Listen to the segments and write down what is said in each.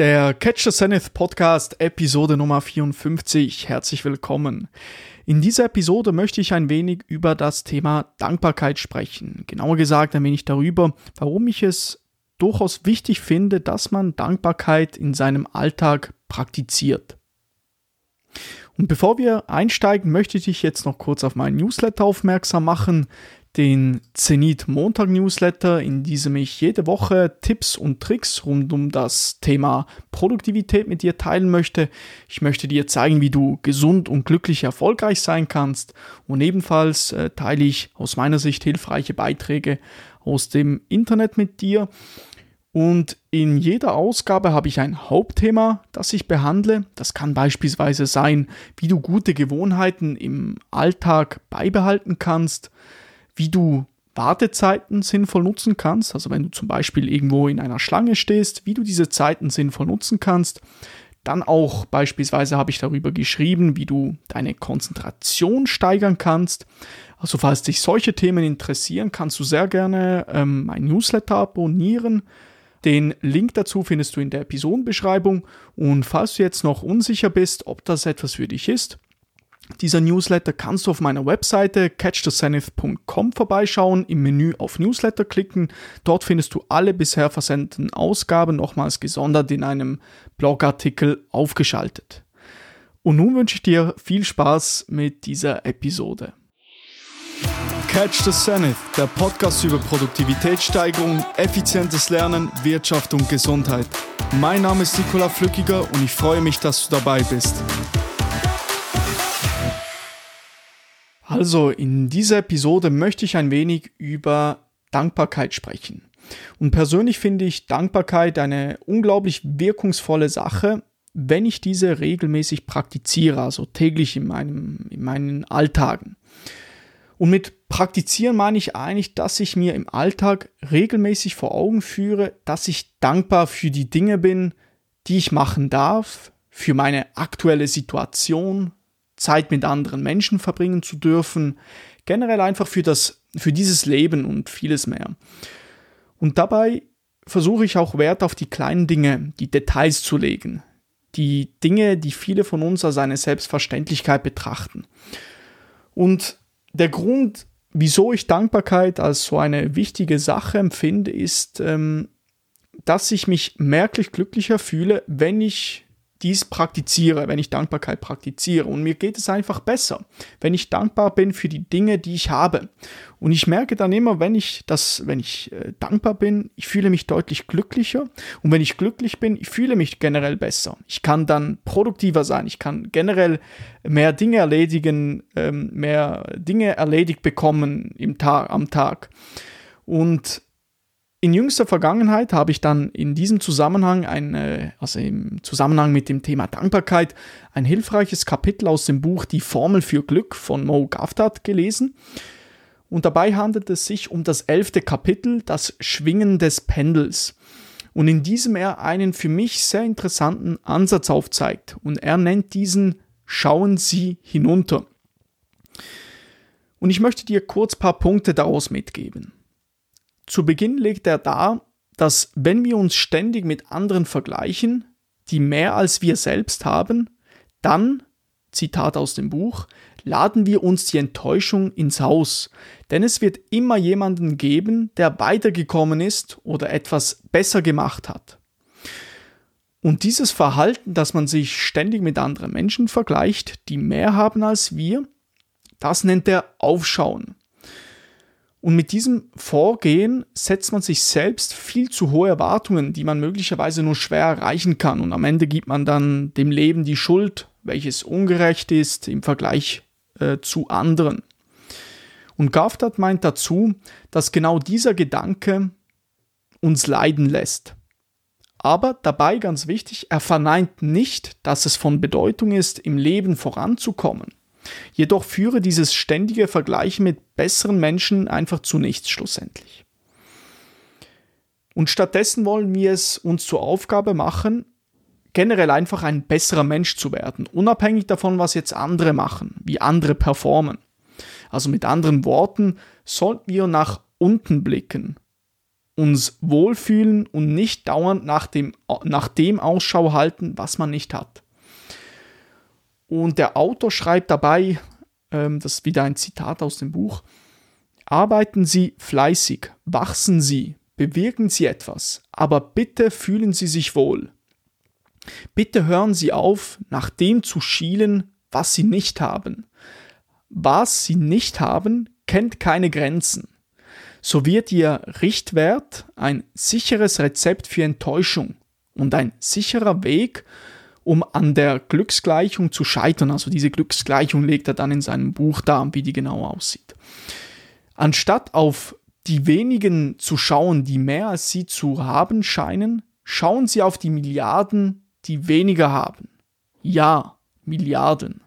Der Catch the Zenith Podcast, Episode Nummer 54. Herzlich willkommen. In dieser Episode möchte ich ein wenig über das Thema Dankbarkeit sprechen. Genauer gesagt ein wenig darüber, warum ich es durchaus wichtig finde, dass man Dankbarkeit in seinem Alltag praktiziert. Und bevor wir einsteigen, möchte ich dich jetzt noch kurz auf meinen Newsletter aufmerksam machen den Zenit Montag Newsletter, in diesem ich jede Woche Tipps und Tricks rund um das Thema Produktivität mit dir teilen möchte. Ich möchte dir zeigen, wie du gesund und glücklich erfolgreich sein kannst und ebenfalls äh, teile ich aus meiner Sicht hilfreiche Beiträge aus dem Internet mit dir. Und in jeder Ausgabe habe ich ein Hauptthema, das ich behandle. Das kann beispielsweise sein, wie du gute Gewohnheiten im Alltag beibehalten kannst, wie du Wartezeiten sinnvoll nutzen kannst. Also wenn du zum Beispiel irgendwo in einer Schlange stehst, wie du diese Zeiten sinnvoll nutzen kannst. Dann auch beispielsweise habe ich darüber geschrieben, wie du deine Konzentration steigern kannst. Also falls dich solche Themen interessieren, kannst du sehr gerne ähm, mein Newsletter abonnieren. Den Link dazu findest du in der Episodenbeschreibung. Und falls du jetzt noch unsicher bist, ob das etwas für dich ist, dieser Newsletter kannst du auf meiner Webseite catchthezenith.com vorbeischauen, im Menü auf Newsletter klicken. Dort findest du alle bisher versendeten Ausgaben nochmals gesondert in einem Blogartikel aufgeschaltet. Und nun wünsche ich dir viel Spaß mit dieser Episode. Catch the Zenith, der Podcast über Produktivitätssteigerung, effizientes Lernen, Wirtschaft und Gesundheit. Mein Name ist Nikola Flückiger und ich freue mich, dass du dabei bist. Also, in dieser Episode möchte ich ein wenig über Dankbarkeit sprechen. Und persönlich finde ich Dankbarkeit eine unglaublich wirkungsvolle Sache, wenn ich diese regelmäßig praktiziere, also täglich in, meinem, in meinen Alltagen. Und mit praktizieren meine ich eigentlich, dass ich mir im Alltag regelmäßig vor Augen führe, dass ich dankbar für die Dinge bin, die ich machen darf, für meine aktuelle Situation, Zeit mit anderen Menschen verbringen zu dürfen, generell einfach für das, für dieses Leben und vieles mehr. Und dabei versuche ich auch Wert auf die kleinen Dinge, die Details zu legen, die Dinge, die viele von uns als eine Selbstverständlichkeit betrachten. Und der Grund, wieso ich Dankbarkeit als so eine wichtige Sache empfinde, ist, ähm, dass ich mich merklich glücklicher fühle, wenn ich dies praktiziere, wenn ich Dankbarkeit praktiziere. Und mir geht es einfach besser, wenn ich dankbar bin für die Dinge, die ich habe. Und ich merke dann immer, wenn ich das, wenn ich äh, dankbar bin, ich fühle mich deutlich glücklicher. Und wenn ich glücklich bin, ich fühle mich generell besser. Ich kann dann produktiver sein. Ich kann generell mehr Dinge erledigen, ähm, mehr Dinge erledigt bekommen im Tag, am Tag. Und in jüngster Vergangenheit habe ich dann in diesem Zusammenhang, ein, also im Zusammenhang mit dem Thema Dankbarkeit, ein hilfreiches Kapitel aus dem Buch Die Formel für Glück von Mo Gaftard gelesen. Und dabei handelt es sich um das elfte Kapitel, das Schwingen des Pendels. Und in diesem er einen für mich sehr interessanten Ansatz aufzeigt. Und er nennt diesen Schauen Sie hinunter. Und ich möchte dir kurz ein paar Punkte daraus mitgeben. Zu Beginn legt er dar, dass wenn wir uns ständig mit anderen vergleichen, die mehr als wir selbst haben, dann, Zitat aus dem Buch, laden wir uns die Enttäuschung ins Haus, denn es wird immer jemanden geben, der weitergekommen ist oder etwas besser gemacht hat. Und dieses Verhalten, dass man sich ständig mit anderen Menschen vergleicht, die mehr haben als wir, das nennt er Aufschauen. Und mit diesem Vorgehen setzt man sich selbst viel zu hohe Erwartungen, die man möglicherweise nur schwer erreichen kann. Und am Ende gibt man dann dem Leben die Schuld, welches ungerecht ist im Vergleich äh, zu anderen. Und Gaftard meint dazu, dass genau dieser Gedanke uns leiden lässt. Aber dabei ganz wichtig, er verneint nicht, dass es von Bedeutung ist, im Leben voranzukommen. Jedoch führe dieses ständige Vergleichen mit besseren Menschen einfach zu nichts schlussendlich. Und stattdessen wollen wir es uns zur Aufgabe machen, generell einfach ein besserer Mensch zu werden, unabhängig davon, was jetzt andere machen, wie andere performen. Also mit anderen Worten, sollten wir nach unten blicken uns wohlfühlen und nicht dauernd nach dem, nach dem Ausschau halten, was man nicht hat. Und der Autor schreibt dabei, ähm, das ist wieder ein Zitat aus dem Buch, arbeiten Sie fleißig, wachsen Sie, bewirken Sie etwas, aber bitte fühlen Sie sich wohl. Bitte hören Sie auf, nach dem zu schielen, was Sie nicht haben. Was Sie nicht haben, kennt keine Grenzen. So wird Ihr Richtwert ein sicheres Rezept für Enttäuschung und ein sicherer Weg, um an der Glücksgleichung zu scheitern. Also diese Glücksgleichung legt er dann in seinem Buch dar, wie die genau aussieht. Anstatt auf die wenigen zu schauen, die mehr als sie zu haben scheinen, schauen sie auf die Milliarden, die weniger haben. Ja, Milliarden.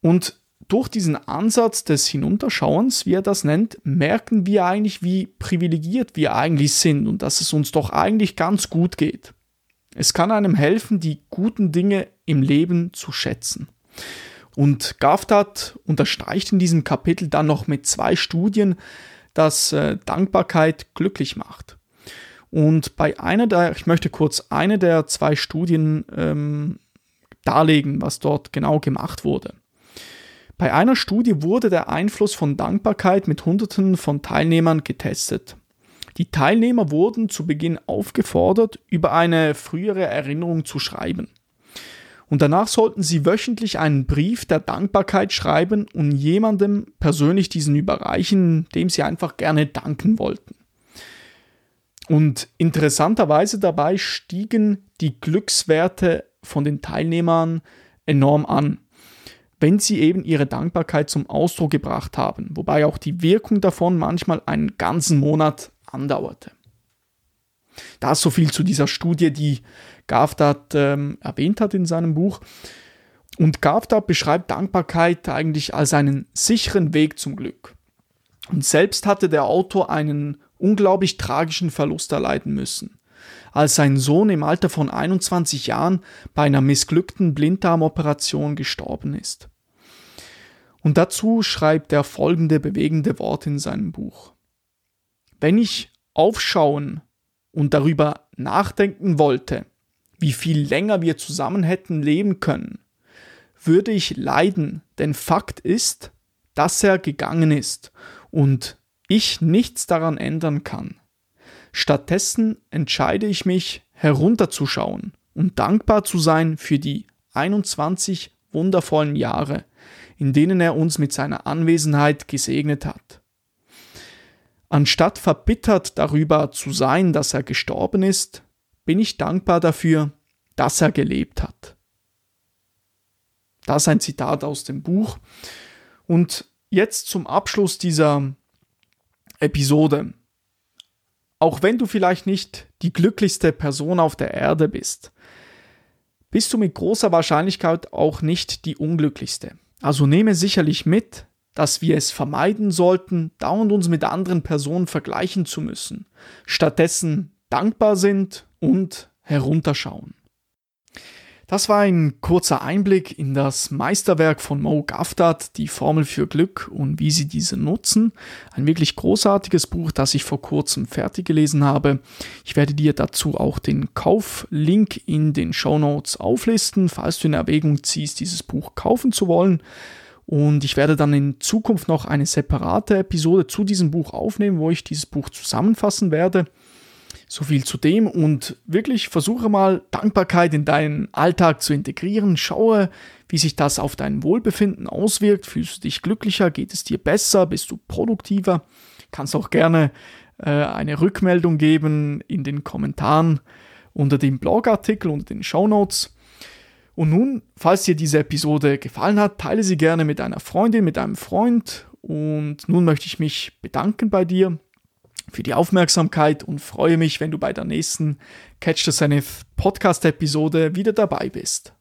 Und durch diesen Ansatz des Hinunterschauens, wie er das nennt, merken wir eigentlich, wie privilegiert wir eigentlich sind und dass es uns doch eigentlich ganz gut geht. Es kann einem helfen, die guten Dinge im Leben zu schätzen. Und Gaftat unterstreicht in diesem Kapitel dann noch mit zwei Studien, dass äh, Dankbarkeit glücklich macht. Und bei einer der, ich möchte kurz eine der zwei Studien ähm, darlegen, was dort genau gemacht wurde. Bei einer Studie wurde der Einfluss von Dankbarkeit mit Hunderten von Teilnehmern getestet. Die Teilnehmer wurden zu Beginn aufgefordert, über eine frühere Erinnerung zu schreiben. Und danach sollten sie wöchentlich einen Brief der Dankbarkeit schreiben und jemandem persönlich diesen überreichen, dem sie einfach gerne danken wollten. Und interessanterweise dabei stiegen die Glückswerte von den Teilnehmern enorm an, wenn sie eben ihre Dankbarkeit zum Ausdruck gebracht haben, wobei auch die Wirkung davon manchmal einen ganzen Monat andauerte. Das so viel zu dieser Studie, die Gavdat ähm, erwähnt hat in seinem Buch. Und Gavdat beschreibt Dankbarkeit eigentlich als einen sicheren Weg zum Glück. Und selbst hatte der Autor einen unglaublich tragischen Verlust erleiden müssen, als sein Sohn im Alter von 21 Jahren bei einer missglückten Blinddarmoperation gestorben ist. Und dazu schreibt er folgende bewegende Worte in seinem Buch. Wenn ich aufschauen und darüber nachdenken wollte, wie viel länger wir zusammen hätten leben können, würde ich leiden, denn Fakt ist, dass er gegangen ist und ich nichts daran ändern kann. Stattdessen entscheide ich mich, herunterzuschauen und dankbar zu sein für die 21 wundervollen Jahre, in denen er uns mit seiner Anwesenheit gesegnet hat. Anstatt verbittert darüber zu sein, dass er gestorben ist, bin ich dankbar dafür, dass er gelebt hat. Das ist ein Zitat aus dem Buch. Und jetzt zum Abschluss dieser Episode. Auch wenn du vielleicht nicht die glücklichste Person auf der Erde bist, bist du mit großer Wahrscheinlichkeit auch nicht die unglücklichste. Also nehme sicherlich mit, dass wir es vermeiden sollten, dauernd uns mit anderen Personen vergleichen zu müssen, stattdessen dankbar sind und herunterschauen. Das war ein kurzer Einblick in das Meisterwerk von Mo Gaftat, die Formel für Glück und wie sie diese nutzen. Ein wirklich großartiges Buch, das ich vor kurzem fertig gelesen habe. Ich werde dir dazu auch den Kauflink in den Show Notes auflisten, falls du in Erwägung ziehst, dieses Buch kaufen zu wollen. Und ich werde dann in Zukunft noch eine separate Episode zu diesem Buch aufnehmen, wo ich dieses Buch zusammenfassen werde. So viel zu dem und wirklich versuche mal Dankbarkeit in deinen Alltag zu integrieren. Schaue, wie sich das auf dein Wohlbefinden auswirkt. Fühlst du dich glücklicher? Geht es dir besser? Bist du produktiver? Kannst auch gerne äh, eine Rückmeldung geben in den Kommentaren unter dem Blogartikel, unter den Show Notes. Und nun, falls dir diese Episode gefallen hat, teile sie gerne mit einer Freundin, mit einem Freund. Und nun möchte ich mich bedanken bei dir für die Aufmerksamkeit und freue mich, wenn du bei der nächsten Catch the Zenith Podcast Episode wieder dabei bist.